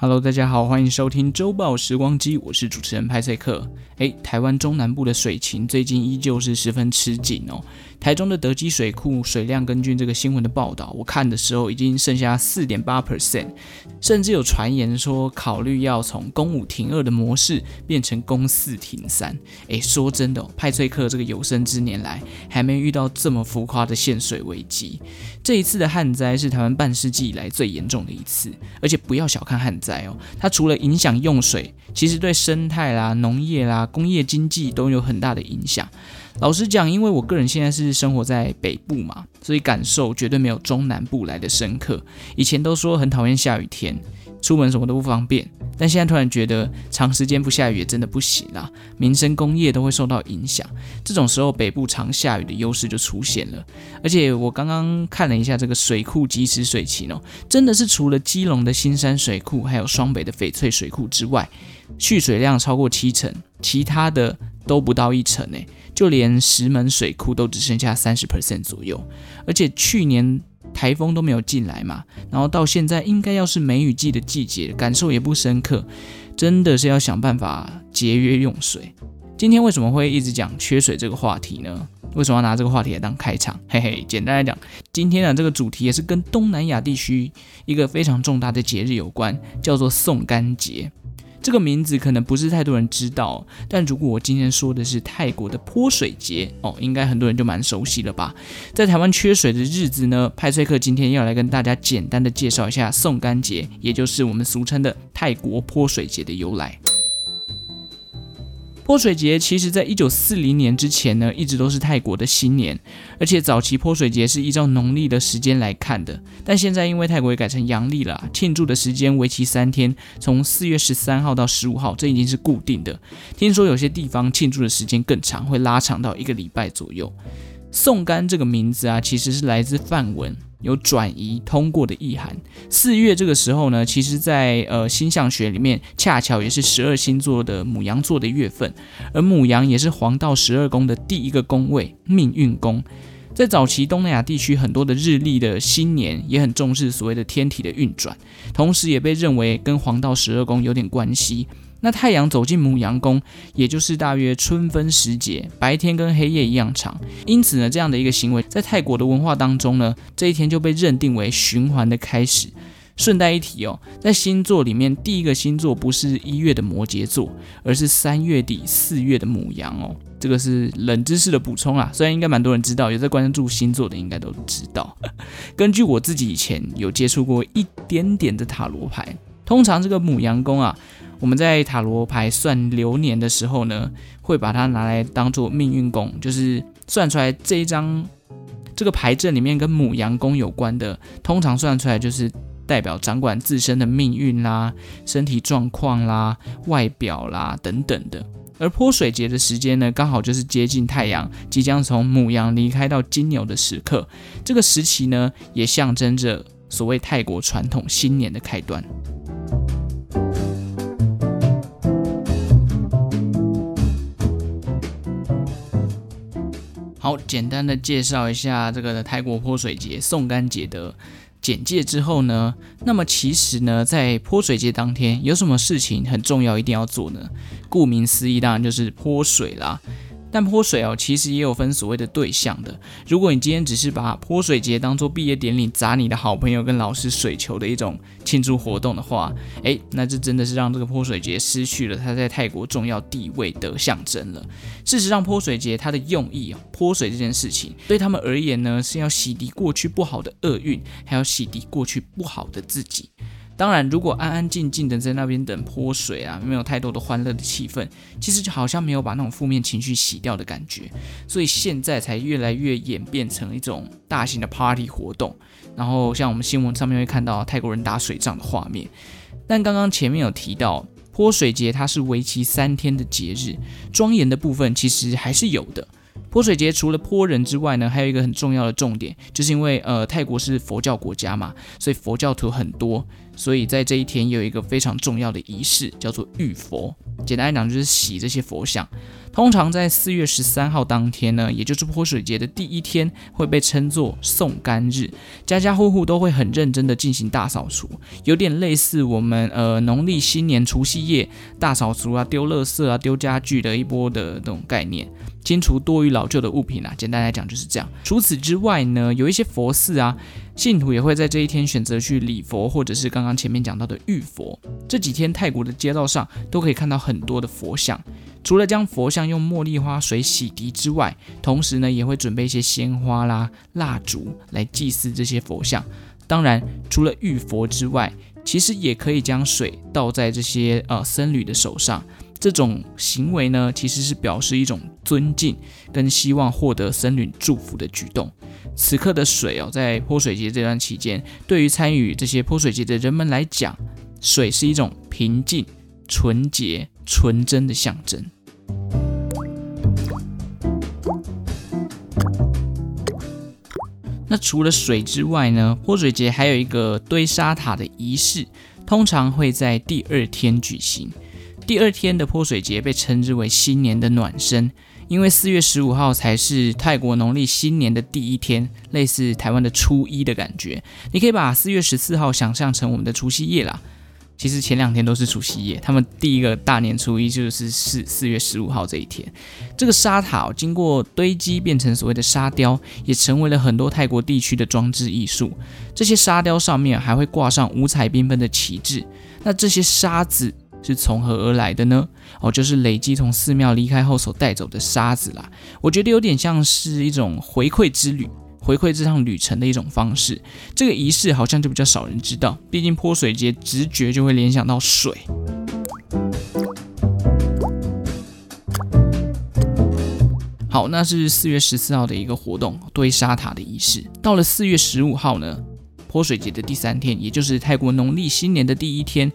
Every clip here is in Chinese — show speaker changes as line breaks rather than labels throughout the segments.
Hello，大家好，欢迎收听周报时光机，我是主持人派翠克。诶，台湾中南部的水情最近依旧是十分吃紧哦。台中的德基水库水量，根据这个新闻的报道，我看的时候已经剩下四点八 percent，甚至有传言说考虑要从公五停二的模式变成公四停三。诶，说真的，派翠克这个有生之年来还没遇到这么浮夸的限水危机。这一次的旱灾是台湾半世纪以来最严重的一次，而且不要小看旱灾哦，它除了影响用水，其实对生态啦、农业啦、工业经济都有很大的影响。老实讲，因为我个人现在是生活在北部嘛，所以感受绝对没有中南部来的深刻。以前都说很讨厌下雨天，出门什么都不方便，但现在突然觉得长时间不下雨也真的不行啦，民生工业都会受到影响。这种时候，北部常下雨的优势就出现了。而且我刚刚看了一下这个水库即时水情哦，真的是除了基隆的新山水库，还有双北的翡翠水库之外，蓄水量超过七成，其他的都不到一成诶。就连石门水库都只剩下三十 percent 左右，而且去年台风都没有进来嘛，然后到现在应该要是梅雨季的季节，感受也不深刻，真的是要想办法节约用水。今天为什么会一直讲缺水这个话题呢？为什么要拿这个话题来当开场？嘿嘿，简单来讲，今天的这个主题也是跟东南亚地区一个非常重大的节日有关，叫做送干节。这个名字可能不是太多人知道，但如果我今天说的是泰国的泼水节哦，应该很多人就蛮熟悉了吧？在台湾缺水的日子呢，派翠克今天要来跟大家简单的介绍一下送干节，也就是我们俗称的泰国泼水节的由来。泼水节其实，在一九四零年之前呢，一直都是泰国的新年，而且早期泼水节是依照农历的时间来看的。但现在因为泰国也改成阳历了，庆祝的时间为期三天，从四月十三号到十五号，这已经是固定的。听说有些地方庆祝的时间更长，会拉长到一个礼拜左右。送干这个名字啊，其实是来自梵文。有转移通过的意涵。四月这个时候呢，其实在呃星象学里面，恰巧也是十二星座的母羊座的月份，而母羊也是黄道十二宫的第一个宫位，命运宫。在早期东南亚地区，很多的日历的新年也很重视所谓的天体的运转，同时也被认为跟黄道十二宫有点关系。那太阳走进母羊宫，也就是大约春分时节，白天跟黑夜一样长。因此呢，这样的一个行为在泰国的文化当中呢，这一天就被认定为循环的开始。顺带一提哦，在星座里面，第一个星座不是一月的摩羯座，而是三月底四月的母羊哦。这个是冷知识的补充啊，虽然应该蛮多人知道，有在关注星座的应该都知道。根据我自己以前有接触过一点点的塔罗牌，通常这个母羊宫啊。我们在塔罗牌算流年的时候呢，会把它拿来当做命运宫，就是算出来这一张这个牌阵里面跟母羊宫有关的，通常算出来就是代表掌管自身的命运啦、身体状况啦、外表啦等等的。而泼水节的时间呢，刚好就是接近太阳即将从母羊离开到金牛的时刻，这个时期呢，也象征着所谓泰国传统新年的开端。好，简单的介绍一下这个泰国泼水节、送干节的简介之后呢，那么其实呢，在泼水节当天有什么事情很重要一定要做呢？顾名思义，当然就是泼水啦。但泼水哦，其实也有分所谓的对象的。如果你今天只是把泼水节当做毕业典礼砸你的好朋友跟老师水球的一种庆祝活动的话，诶，那这真的是让这个泼水节失去了它在泰国重要地位的象征了。事实上，泼水节它的用意哦，泼水这件事情对他们而言呢，是要洗涤过去不好的厄运，还要洗涤过去不好的自己。当然，如果安安静静的在那边等泼水啊，没有太多的欢乐的气氛，其实就好像没有把那种负面情绪洗掉的感觉。所以现在才越来越演变成一种大型的 party 活动。然后像我们新闻上面会看到泰国人打水仗的画面。但刚刚前面有提到泼水节，它是为期三天的节日，庄严的部分其实还是有的。泼水节除了泼人之外呢，还有一个很重要的重点，就是因为呃泰国是佛教国家嘛，所以佛教徒很多。所以在这一天有一个非常重要的仪式，叫做浴佛。简单来讲，就是洗这些佛像。通常在四月十三号当天呢，也就是泼水节的第一天，会被称作送干日。家家户户都会很认真的进行大扫除，有点类似我们呃农历新年除夕夜大扫除啊、丢垃圾啊、丢家具的一波的这种概念。清除多余老旧的物品啊，简单来讲就是这样。除此之外呢，有一些佛寺啊，信徒也会在这一天选择去礼佛，或者是刚刚前面讲到的浴佛。这几天泰国的街道上都可以看到很多的佛像，除了将佛像用茉莉花水洗涤之外，同时呢也会准备一些鲜花啦、蜡烛来祭祀这些佛像。当然，除了浴佛之外，其实也可以将水倒在这些呃僧侣的手上。这种行为呢，其实是表示一种尊敬跟希望获得僧侣祝福的举动。此刻的水哦，在泼水节这段期间，对于参与这些泼水节的人们来讲，水是一种平静、纯洁、纯真的象征。那除了水之外呢，泼水节还有一个堆沙塔的仪式，通常会在第二天举行。第二天的泼水节被称之为新年的暖身，因为四月十五号才是泰国农历新年的第一天，类似台湾的初一的感觉。你可以把四月十四号想象成我们的除夕夜啦。其实前两天都是除夕夜，他们第一个大年初一就是四四月十五号这一天。这个沙塔经过堆积变成所谓的沙雕，也成为了很多泰国地区的装置艺术。这些沙雕上面还会挂上五彩缤纷的旗帜。那这些沙子。是从何而来的呢？哦，就是累积从寺庙离开后所带走的沙子啦。我觉得有点像是一种回馈之旅，回馈这趟旅程的一种方式。这个仪式好像就比较少人知道，毕竟泼水节直觉就会联想到水。好，那是四月十四号的一个活动，堆沙塔的仪式。到了四月十五号呢，泼水节的第三天，也就是泰国农历新年的第一天。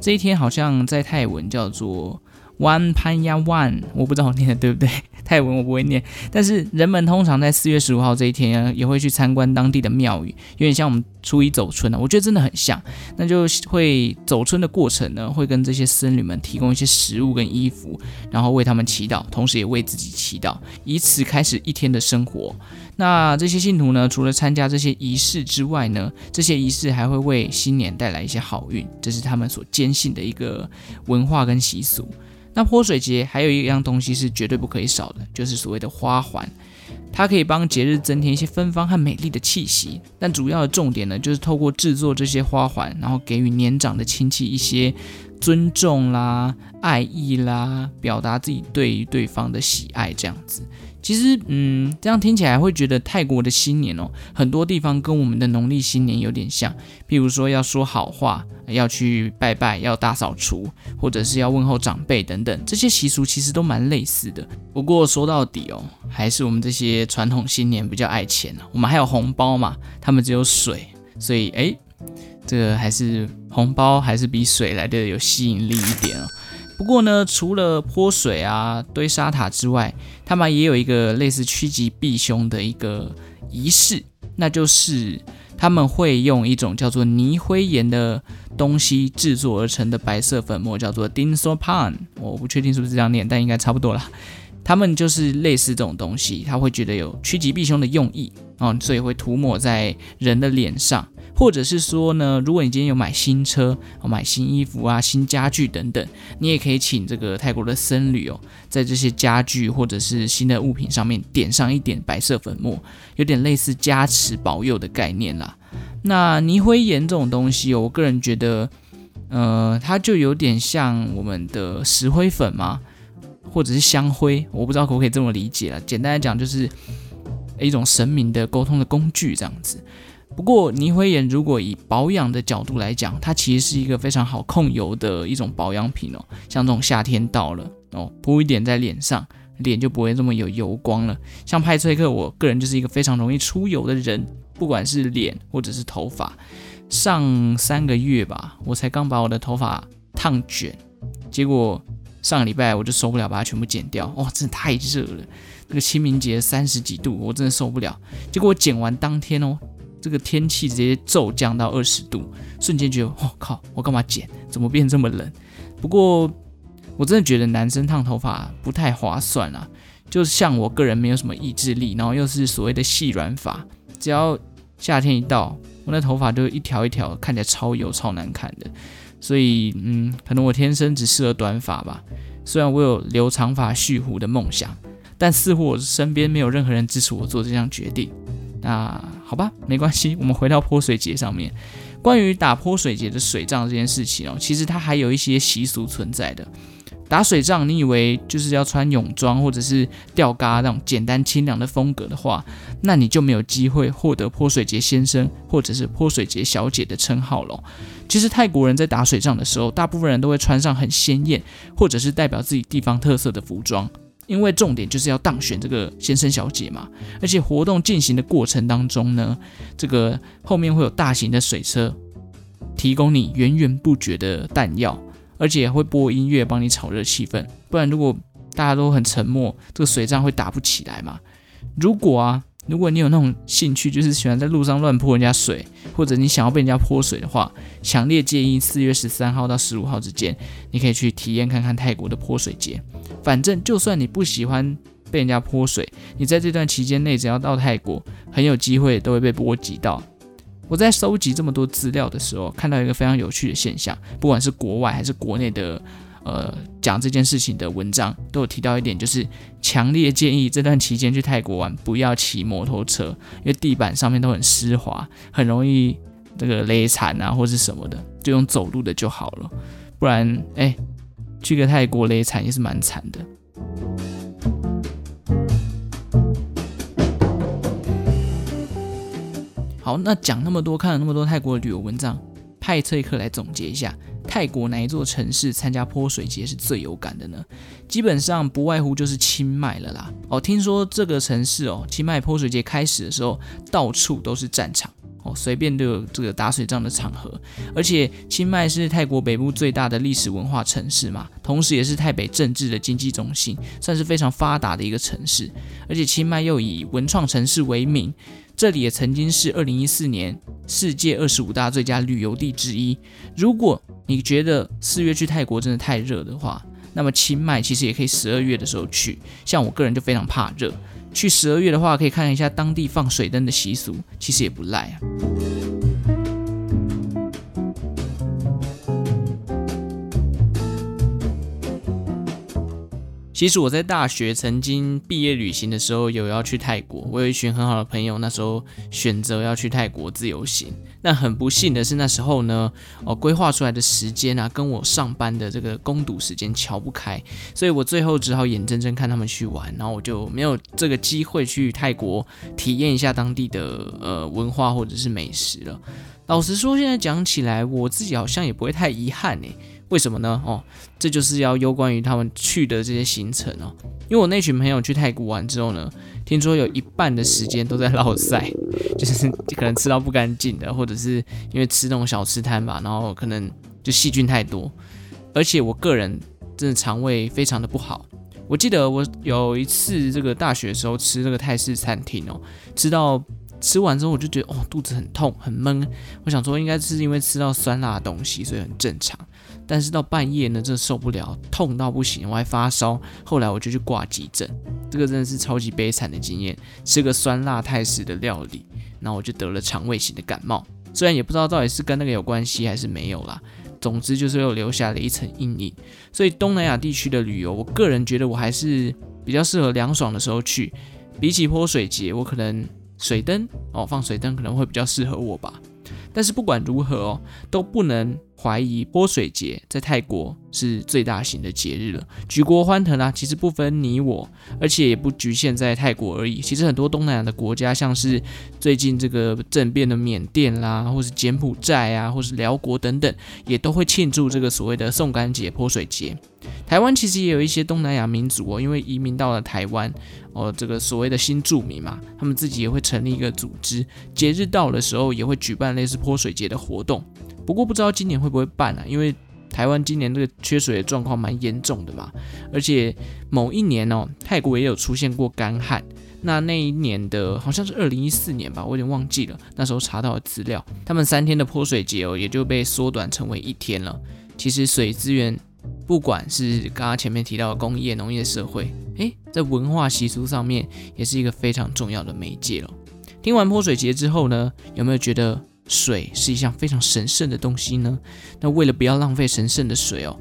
这一天好像在泰文叫做 one panya one，我不知道我念的对不对，泰文我不会念。但是人们通常在四月十五号这一天也会去参观当地的庙宇，有点像我们初一走春呢。我觉得真的很像，那就会走春的过程呢，会跟这些僧侣们提供一些食物跟衣服，然后为他们祈祷，同时也为自己祈祷，以此开始一天的生活。那这些信徒呢，除了参加这些仪式之外呢，这些仪式还会为新年带来一些好运，这是他们所坚信的一个文化跟习俗。那泼水节还有一样东西是绝对不可以少的，就是所谓的花环，它可以帮节日增添一些芬芳和美丽的气息。但主要的重点呢，就是透过制作这些花环，然后给予年长的亲戚一些尊重啦、爱意啦，表达自己对于对方的喜爱，这样子。其实，嗯，这样听起来会觉得泰国的新年哦，很多地方跟我们的农历新年有点像。譬如说要说好话，要去拜拜，要大扫除，或者是要问候长辈等等，这些习俗其实都蛮类似的。不过说到底哦，还是我们这些传统新年比较爱钱。我们还有红包嘛，他们只有水，所以诶，这个还是红包还是比水来的有吸引力一点哦。不过呢，除了泼水啊、堆沙塔之外，他们也有一个类似趋吉避凶的一个仪式，那就是他们会用一种叫做泥灰岩的东西制作而成的白色粉末，叫做 Dinsopan。我不确定是不是这样念，但应该差不多啦。他们就是类似这种东西，他会觉得有趋吉避凶的用意哦，所以会涂抹在人的脸上。或者是说呢，如果你今天有买新车、买新衣服啊、新家具等等，你也可以请这个泰国的僧侣哦，在这些家具或者是新的物品上面点上一点白色粉末，有点类似加持保佑的概念啦。那泥灰岩这种东西哦，我个人觉得，呃，它就有点像我们的石灰粉嘛，或者是香灰，我不知道可不可以这么理解啦。简单来讲，就是一种神明的沟通的工具这样子。不过泥灰岩如果以保养的角度来讲，它其实是一个非常好控油的一种保养品哦。像这种夏天到了哦，铺一点在脸上，脸就不会这么有油光了。像派翠克，我个人就是一个非常容易出油的人，不管是脸或者是头发。上三个月吧，我才刚把我的头发烫卷，结果上个礼拜我就受不了，把它全部剪掉。哇，真的太热了，那个清明节三十几度，我真的受不了。结果我剪完当天哦。这个天气直接骤降到二十度，瞬间觉得，哦靠，我干嘛剪？怎么变这么冷？不过我真的觉得男生烫头发不太划算啊。就像我个人没有什么意志力，然后又是所谓的细软发，只要夏天一到，我那头发就一条一条，看起来超油超难看的。所以，嗯，可能我天生只适合短发吧。虽然我有留长发蓄胡的梦想，但似乎我身边没有任何人支持我做这项决定。那好吧，没关系，我们回到泼水节上面。关于打泼水节的水仗这件事情哦，其实它还有一些习俗存在的。打水仗，你以为就是要穿泳装或者是吊嘎那种简单清凉的风格的话，那你就没有机会获得泼水节先生或者是泼水节小姐的称号了。其实泰国人在打水仗的时候，大部分人都会穿上很鲜艳或者是代表自己地方特色的服装。因为重点就是要当选这个先生小姐嘛，而且活动进行的过程当中呢，这个后面会有大型的水车提供你源源不绝的弹药，而且会播音乐帮你炒热气氛。不然如果大家都很沉默，这个水仗会打不起来嘛。如果啊。如果你有那种兴趣，就是喜欢在路上乱泼人家水，或者你想要被人家泼水的话，强烈建议四月十三号到十五号之间，你可以去体验看看泰国的泼水节。反正就算你不喜欢被人家泼水，你在这段期间内只要到泰国，很有机会都会被波及到。我在收集这么多资料的时候，看到一个非常有趣的现象，不管是国外还是国内的。呃，讲这件事情的文章都有提到一点，就是强烈建议这段期间去泰国玩不要骑摩托车，因为地板上面都很湿滑，很容易这个勒残啊，或是什么的，就用走路的就好了。不然，哎，去个泰国勒残也是蛮惨的。好，那讲那么多，看了那么多泰国旅游文章，派翠克来总结一下。泰国哪一座城市参加泼水节是最有感的呢？基本上不外乎就是清迈了啦。哦，听说这个城市哦，清迈泼水节开始的时候，到处都是战场哦，随便都有这个打水仗的场合。而且清迈是泰国北部最大的历史文化城市嘛，同时也是泰北政治的经济中心，算是非常发达的一个城市。而且清迈又以文创城市为名。这里也曾经是二零一四年世界二十五大最佳旅游地之一。如果你觉得四月去泰国真的太热的话，那么清迈其实也可以十二月的时候去。像我个人就非常怕热，去十二月的话可以看一下当地放水灯的习俗，其实也不赖啊。其实我在大学曾经毕业旅行的时候有要去泰国，我有一群很好的朋友，那时候选择要去泰国自由行。那很不幸的是那时候呢，哦，规划出来的时间啊，跟我上班的这个工读时间乔不开，所以我最后只好眼睁睁看他们去玩，然后我就没有这个机会去泰国体验一下当地的呃文化或者是美食了。老实说，现在讲起来，我自己好像也不会太遗憾呢。为什么呢？哦，这就是要攸关于他们去的这些行程哦。因为我那群朋友去泰国玩之后呢，听说有一半的时间都在落赛，就是可能吃到不干净的，或者是因为吃那种小吃摊吧，然后可能就细菌太多。而且我个人真的肠胃非常的不好。我记得我有一次这个大学的时候吃这个泰式餐厅哦，吃到吃完之后我就觉得哦，肚子很痛很闷。我想说应该是因为吃到酸辣的东西，所以很正常。但是到半夜呢，真的受不了，痛到不行，我还发烧。后来我就去挂急诊，这个真的是超级悲惨的经验。吃个酸辣泰式的料理，然后我就得了肠胃型的感冒。虽然也不知道到底是跟那个有关系还是没有啦，总之就是又留下了一层阴影。所以东南亚地区的旅游，我个人觉得我还是比较适合凉爽的时候去。比起泼水节，我可能水灯哦，放水灯可能会比较适合我吧。但是不管如何哦，都不能怀疑泼水节在泰国是最大型的节日了，举国欢腾啊！其实不分你我，而且也不局限在泰国而已。其实很多东南亚的国家，像是最近这个政变的缅甸啦，或是柬埔寨啊，或是寮国等等，也都会庆祝这个所谓的送干节、泼水节。台湾其实也有一些东南亚民族哦，因为移民到了台湾哦，这个所谓的新住民嘛，他们自己也会成立一个组织，节日到的时候也会举办类似泼水节的活动。不过不知道今年会不会办啊？因为台湾今年这个缺水的状况蛮严重的嘛，而且某一年哦，泰国也有出现过干旱，那那一年的好像是二零一四年吧，我有点忘记了。那时候查到的资料，他们三天的泼水节哦，也就被缩短成为一天了。其实水资源，不管是刚刚前面提到的工业、农业社会，诶，在文化习俗上面也是一个非常重要的媒介了。听完泼水节之后呢，有没有觉得水是一项非常神圣的东西呢？那为了不要浪费神圣的水哦，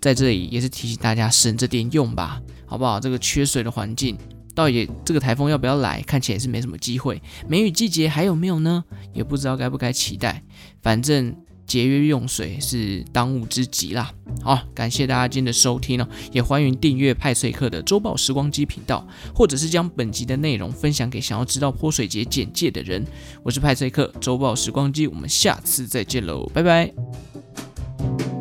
在这里也是提醒大家省着点用吧，好不好？这个缺水的环境。到底，这个台风要不要来？看起来是没什么机会。梅雨季节还有没有呢？也不知道该不该期待。反正节约用水是当务之急啦。好，感谢大家今天的收听哦，也欢迎订阅派翠克的周报时光机频道，或者是将本集的内容分享给想要知道泼水节简介的人。我是派翠克，周报时光机，我们下次再见喽，拜拜。